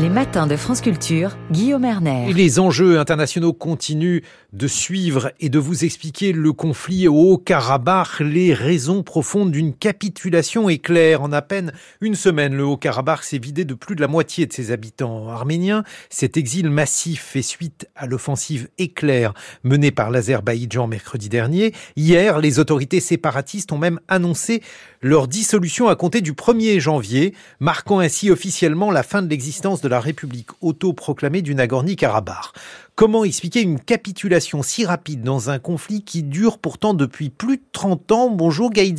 Les matins de France Culture, Guillaume Erner. Les enjeux internationaux continuent de suivre et de vous expliquer le conflit au Haut-Karabakh. Les raisons profondes d'une capitulation éclairent. En à peine une semaine, le Haut-Karabakh s'est vidé de plus de la moitié de ses habitants arméniens. Cet exil massif fait suite à l'offensive éclair menée par l'Azerbaïdjan mercredi dernier. Hier, les autorités séparatistes ont même annoncé leur dissolution à compter du 1er janvier, marquant ainsi officiellement la fin de l'existence de la République autoproclamée du Nagorno-Karabakh. Comment expliquer une capitulation si rapide dans un conflit qui dure pourtant depuis plus de 30 ans? Bonjour Gaïd.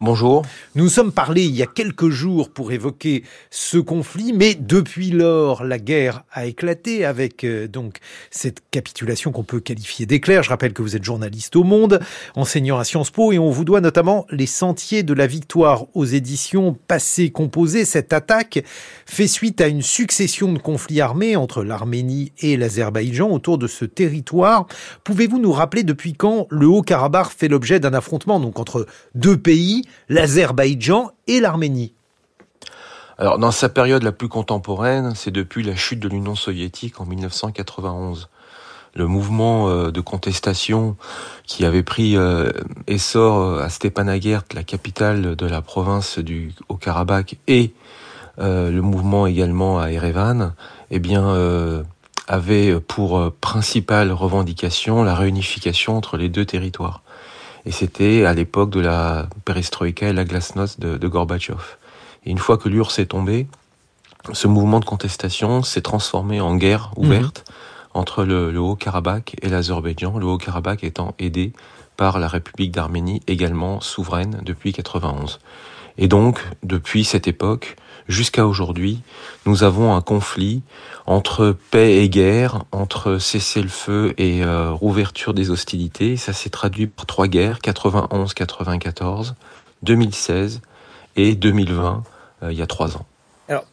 Bonjour. Nous sommes parlé il y a quelques jours pour évoquer ce conflit, mais depuis lors, la guerre a éclaté avec euh, donc cette capitulation qu'on peut qualifier d'éclair. Je rappelle que vous êtes journaliste au Monde, enseignant à Sciences Po, et on vous doit notamment les sentiers de la victoire aux éditions Passé Composé. Cette attaque fait suite à une succession de conflits armés entre l'Arménie et l'Azerbaïdjan autour de ce territoire. Pouvez-vous nous rappeler depuis quand le Haut-Karabakh fait l'objet d'un affrontement donc entre deux pays? l'Azerbaïdjan et l'Arménie. Alors, dans sa période la plus contemporaine, c'est depuis la chute de l'Union soviétique en 1991. Le mouvement euh, de contestation qui avait pris euh, essor euh, à Stepanakert, la capitale de la province du Haut-Karabakh, et le mouvement également à Erevan, eh avait pour principale revendication la réunification entre les deux territoires. Et c'était à l'époque de la perestroïka et la glasnost de, de Gorbatchev. Et une fois que l'URSS est tombé, ce mouvement de contestation s'est transformé en guerre ouverte mhm. entre le, le Haut-Karabakh et l'Azerbaïdjan, le Haut-Karabakh étant aidé par la République d'Arménie, également souveraine depuis 91. Et donc, depuis cette époque jusqu'à aujourd'hui, nous avons un conflit entre paix et guerre, entre cessez-le-feu et euh, rouverture des hostilités. Ça s'est traduit par trois guerres, 91-94, 2016 et 2020, euh, il y a trois ans. Alors,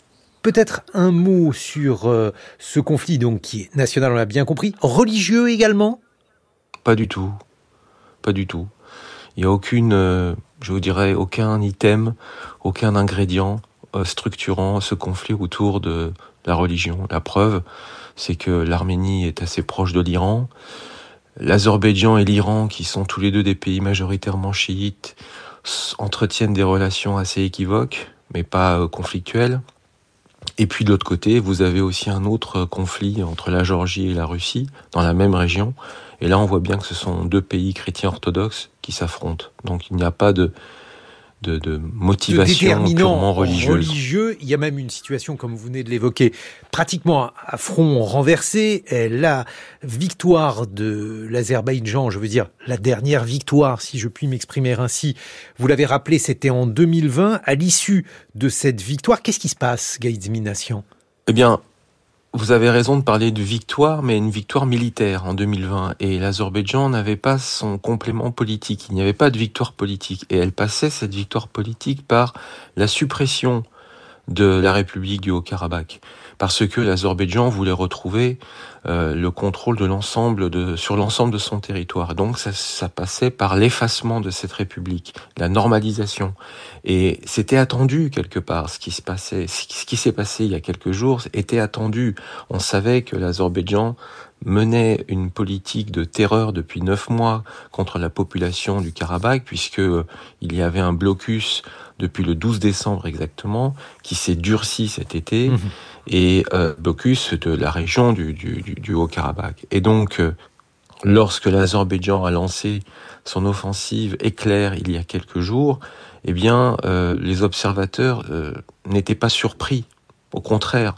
peut-être un mot sur euh, ce conflit donc qui est national, on l'a bien compris, religieux également? Pas du tout, pas du tout. Il n'y a aucune, euh, je vous dirais, aucun item, aucun ingrédient structurant ce conflit autour de la religion. La preuve, c'est que l'Arménie est assez proche de l'Iran. L'Azerbaïdjan et l'Iran, qui sont tous les deux des pays majoritairement chiites, entretiennent des relations assez équivoques, mais pas euh, conflictuelles. Et puis de l'autre côté, vous avez aussi un autre conflit entre la Géorgie et la Russie, dans la même région, et là, on voit bien que ce sont deux pays chrétiens orthodoxes qui s'affrontent. Donc il n'y a pas de, de, de motivation purement religieuse. religieux. Il y a même une situation, comme vous venez de l'évoquer, pratiquement à front renversé. La victoire de l'Azerbaïdjan, je veux dire la dernière victoire, si je puis m'exprimer ainsi, vous l'avez rappelé, c'était en 2020. À l'issue de cette victoire, qu'est-ce qui se passe, Gaïd Eh bien, vous avez raison de parler de victoire, mais une victoire militaire en 2020. Et l'Azerbaïdjan n'avait pas son complément politique. Il n'y avait pas de victoire politique. Et elle passait cette victoire politique par la suppression de la République du Haut-Karabakh parce que l'Azerbaïdjan voulait retrouver euh, le contrôle de l'ensemble de sur l'ensemble de son territoire. Donc ça, ça passait par l'effacement de cette république, la normalisation. Et c'était attendu quelque part ce qui se passait, ce qui s'est passé il y a quelques jours était attendu. On savait que l'Azerbaïdjan menait une politique de terreur depuis neuf mois contre la population du Karabakh, puisque il y avait un blocus depuis le 12 décembre exactement, qui s'est durci cet été. Mmh et euh, blocus de la région du, du, du Haut-Karabakh. Et donc, euh, lorsque l'Azerbaïdjan a lancé son offensive éclair il y a quelques jours, eh bien, euh, les observateurs euh, n'étaient pas surpris. Au contraire,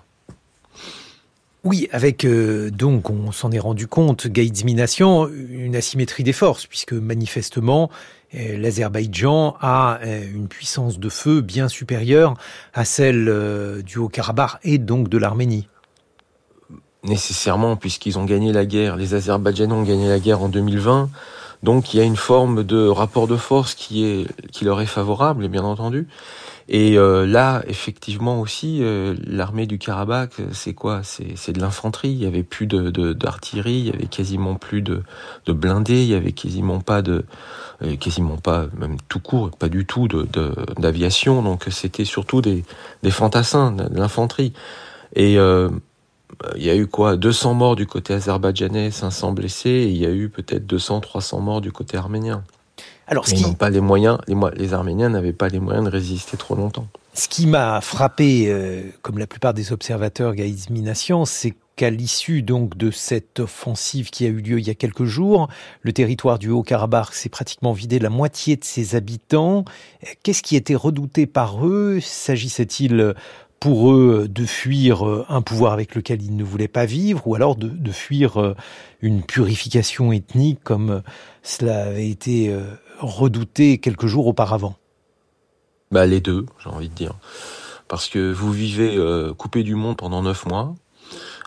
oui, avec euh, donc, on s'en est rendu compte, Gaïdzmination, une asymétrie des forces, puisque manifestement, euh, l'Azerbaïdjan a euh, une puissance de feu bien supérieure à celle du Haut-Karabakh et donc de l'Arménie. Nécessairement, puisqu'ils ont gagné la guerre, les Azerbaïdjanais ont gagné la guerre en 2020, donc il y a une forme de rapport de force qui, est, qui leur est favorable, bien entendu. Et euh, là, effectivement aussi, euh, l'armée du Karabakh, c'est quoi? C'est de l'infanterie. Il y avait plus de d'artillerie, il y avait quasiment plus de, de blindés, il y avait quasiment pas de, euh, quasiment pas, même tout court, pas du tout de d'aviation. Donc c'était surtout des, des fantassins, de l'infanterie. Et il y a eu quoi? 200 morts du côté azerbaïdjanais, 500 blessés, et il y a eu peut-être 200, 300 morts du côté arménien. Alors, ce n'ont pas les moyens, les, les Arméniens n'avaient pas les moyens de résister trop longtemps. Ce qui m'a frappé, euh, comme la plupart des observateurs gaïzmination, c'est qu'à l'issue donc de cette offensive qui a eu lieu il y a quelques jours, le territoire du Haut-Karabakh s'est pratiquement vidé la moitié de ses habitants. Qu'est-ce qui était redouté par eux? S'agissait-il pour eux de fuir euh, un pouvoir avec lequel ils ne voulaient pas vivre, ou alors de, fuir euh, une purification ethnique comme cela avait été redouté quelques jours auparavant bah, Les deux, j'ai envie de dire. Parce que vous vivez euh, coupé du monde pendant neuf mois,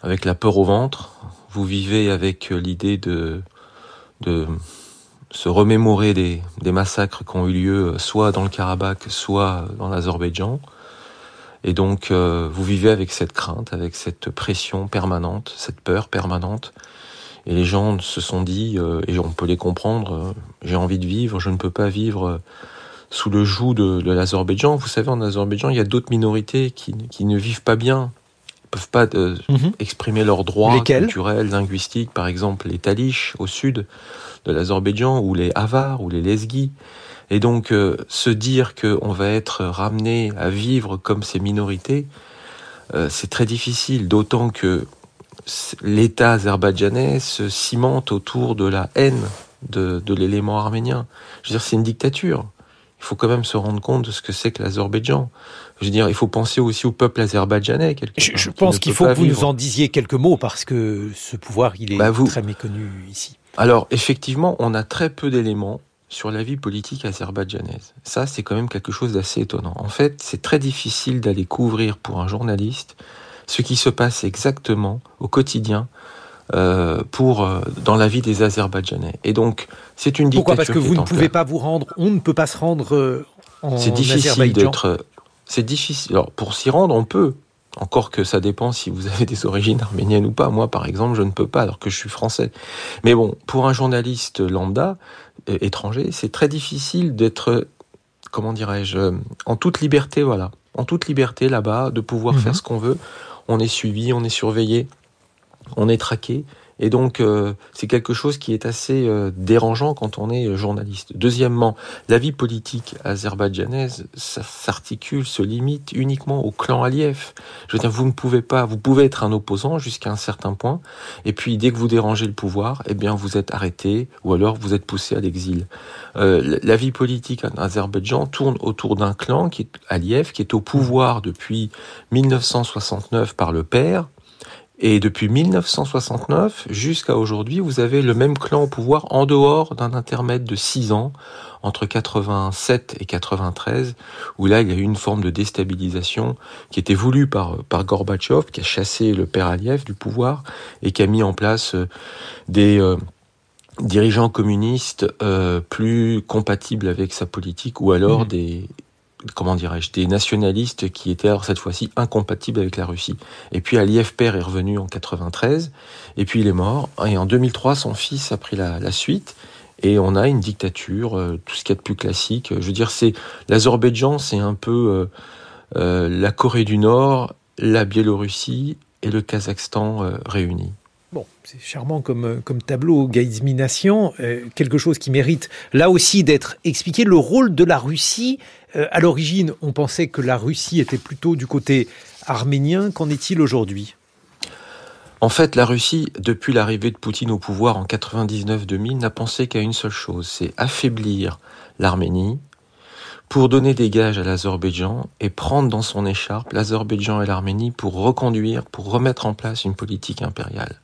avec la peur au ventre. Vous vivez avec euh, l'idée de, se remémorer des, massacres qui ont eu lieu euh, soit dans le Karabakh, soit dans l'Azerbaïdjan. Et donc, vous vivez avec cette crainte, avec cette pression permanente, cette peur permanente. Et les gens se sont dit, euh, et on peut les comprendre, euh, j'ai envie de vivre, je ne peux pas vivre euh, sous le joug de, l'Azerbaïdjan. Vous savez, en Azerbaïdjan, il y a d'autres minorités qui, ne vivent pas bien, peuvent pas mhm. exprimer leurs droits culturels, linguistiques, par exemple les Talish au sud de l'Azerbaïdjan, ou les Avars, ou les Lesgis. Et donc, se dire qu'on va être ramené à vivre comme ces minorités, c'est très difficile, d'autant que l'État azerbaïdjanais se cimente autour de la haine de, l'élément arménien. Je veux dire, c'est une dictature. Il faut quand même se rendre compte de ce que c'est que l'Azerbaïdjan. Je veux dire, il faut penser aussi au peuple azerbaïdjanais. Je, je pense qu'il faut que vous nous en disiez quelques mots parce que ce pouvoir, il est bah, très méconnu ici. Alors, effectivement, on a très peu d'éléments sur la vie politique azerbaïdjanaise. Ça, c'est quand même quelque chose d'assez étonnant. En fait, c'est très difficile d'aller couvrir pour un journaliste ce qui se passe exactement au quotidien euh, pour euh, dans la vie des Azerbaïdjanais. Et donc, c'est une dictature. Pourquoi? Parce que vous ne pouvez pas vous rendre, on ne peut pas se rendre euh, en C'est difficile d'être. C'est difficile. Alors, pour s'y rendre, on peut. Encore que ça dépend si vous avez des origines arméniennes ou pas. Moi, par exemple, je ne peux pas alors que je suis français. Mais bon, pour un journaliste lambda, étranger, c'est très difficile d'être, comment dirais-je, en toute liberté, voilà. En toute liberté là-bas, de pouvoir mhm. faire ce qu'on veut on est suivi, on est surveillé, on est traqué. Et donc, euh, c'est quelque chose qui est assez euh, dérangeant quand on est journaliste. Deuxièmement, la vie politique azerbaïdjanaise s'articule, se limite uniquement au clan Aliyev. Je veux dire, vous ne pouvez pas, vous pouvez être un opposant jusqu'à un certain point, et puis dès que vous dérangez le pouvoir, eh bien, vous êtes arrêté, ou alors vous êtes poussé à l'exil. Euh, la vie politique en Azerbaïdjan tourne autour d'un clan qui est Aliyev, qui est au pouvoir depuis 1969 par le père, et depuis 1969 jusqu'à aujourd'hui, vous avez le même clan au pouvoir en dehors d'un intermède de 6 ans entre 87 et 93, où là il y a eu une forme de déstabilisation qui était voulue par, par Gorbatchev, qui a chassé le père Aliyev du pouvoir et qui a mis en place euh, des euh, dirigeants communistes euh, plus compatibles avec sa politique, ou alors mmh. des comment dirais-je, des nationalistes qui étaient alors cette fois-ci incompatibles avec la Russie. Et puis Aliyev père est revenu en 93, et puis il est mort. Et en 2003, son fils a pris la, suite, et on a une dictature, euh, tout ce qu'il y a de plus classique. Je veux dire, c'est l'Azerbaïdjan, c'est un peu euh, euh, la Corée du Nord, la Biélorussie et le Kazakhstan réunis. Bon, c'est charmant comme, comme tableau, Gaïzmination, quelque chose qui mérite là aussi d'être expliqué. Le rôle de la Russie euh, à l'origine, on pensait que la Russie était plutôt du côté arménien. Qu'en est-il aujourd'hui? En fait, la Russie, depuis l'arrivée de Poutine au pouvoir en 99-2000, n'a pensé qu'à une seule chose, c'est affaiblir l'Arménie pour donner des gages à l'Azerbaïdjan et prendre dans son écharpe l'Azerbaïdjan et l'Arménie pour reconduire, pour remettre en place une politique impériale.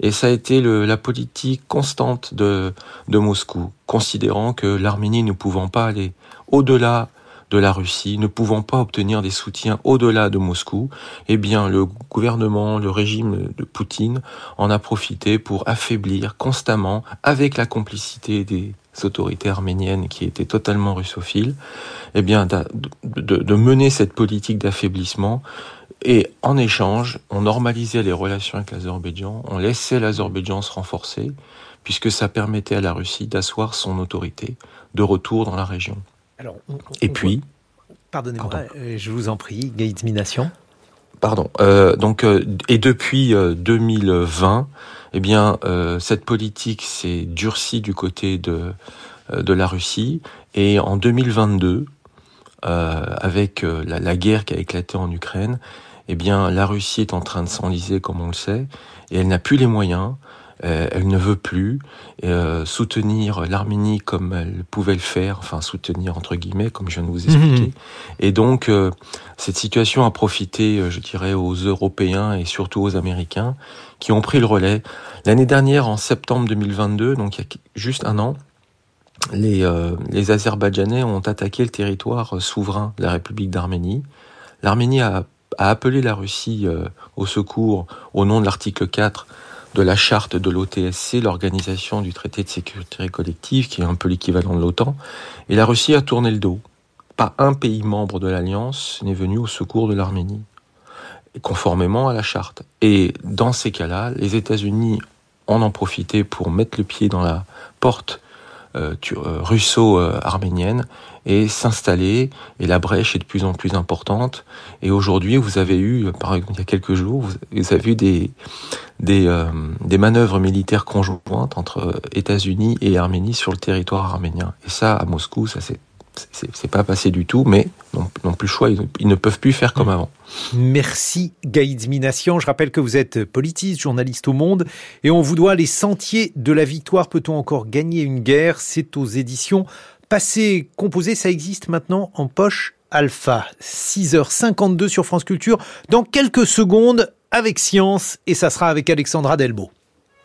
Et ça a été la politique constante de, de Moscou, considérant que l'Arménie ne pouvant pas aller au-delà de la Russie, ne pouvant pas obtenir des soutiens au-delà de Moscou, eh bien le gouvernement, le régime de Poutine en a profité pour affaiblir constamment, avec la complicité des, autorités arméniennes qui étaient totalement russophiles, eh bien, de, de mener cette politique d'affaiblissement. Et en échange, on normalisait les relations avec l'Azerbaïdjan, on laissait l'Azerbaïdjan se renforcer, puisque ça permettait à la Russie d'asseoir son autorité de retour dans la région. Alors, et puis, pardonnez-moi, euh, je vous en prie, Gaïtmination. Pardon. Euh, donc, euh, et depuis 2020, eh bien, cette politique s'est durcie du côté de de la Russie. Et en 2022, avec la, la, guerre qui a éclaté en Ukraine, eh bien, la Russie est en train de s'enliser, comme on le sait, et elle n'a plus les moyens euh, elle ne veut plus euh, soutenir l'Arménie comme elle pouvait le faire, enfin soutenir entre guillemets, comme je viens de vous expliquer. Mhm. Et donc euh, cette situation a profité, je dirais, aux Européens et surtout aux Américains qui ont pris le relais. L'année dernière, en septembre 2022, donc il y a juste un an, les, les Azerbaïdjanais ont attaqué le territoire souverain de la République d'Arménie. L'Arménie a, a, appelé la Russie au secours au nom de l'article 4 de la charte de l'OTSC, l'organisation du traité de sécurité collective, qui est un peu l'équivalent de l'OTAN, et la Russie a tourné le dos. Pas un pays membre de l'Alliance n'est venu au secours de l'Arménie, conformément à la charte. Et dans ces cas-là, les États-Unis en ont profité pour mettre le pied dans la porte russo-arménienne et s'installer. Et la brèche est de plus en plus importante. Et aujourd'hui, vous avez eu, par exemple, il y a quelques jours, vous avez eu des, des, euh, des manœuvres militaires conjointes entre États-Unis et Arménie sur le territoire arménien. Et ça, à Moscou, ça c'est c'est pas passé du tout, mais non, plus choix, ils, ne peuvent plus faire comme mm. avant. Merci Gaïd Minassian. Je rappelle que vous êtes politiste, journaliste au Monde, et on vous doit les sentiers de la victoire. Peut-on encore gagner une guerre? C'est aux éditions Passé composé, ça existe maintenant en poche alpha. 6h52 sur France Culture. Dans quelques secondes, avec Science, et ça sera avec Alexandra Delbo.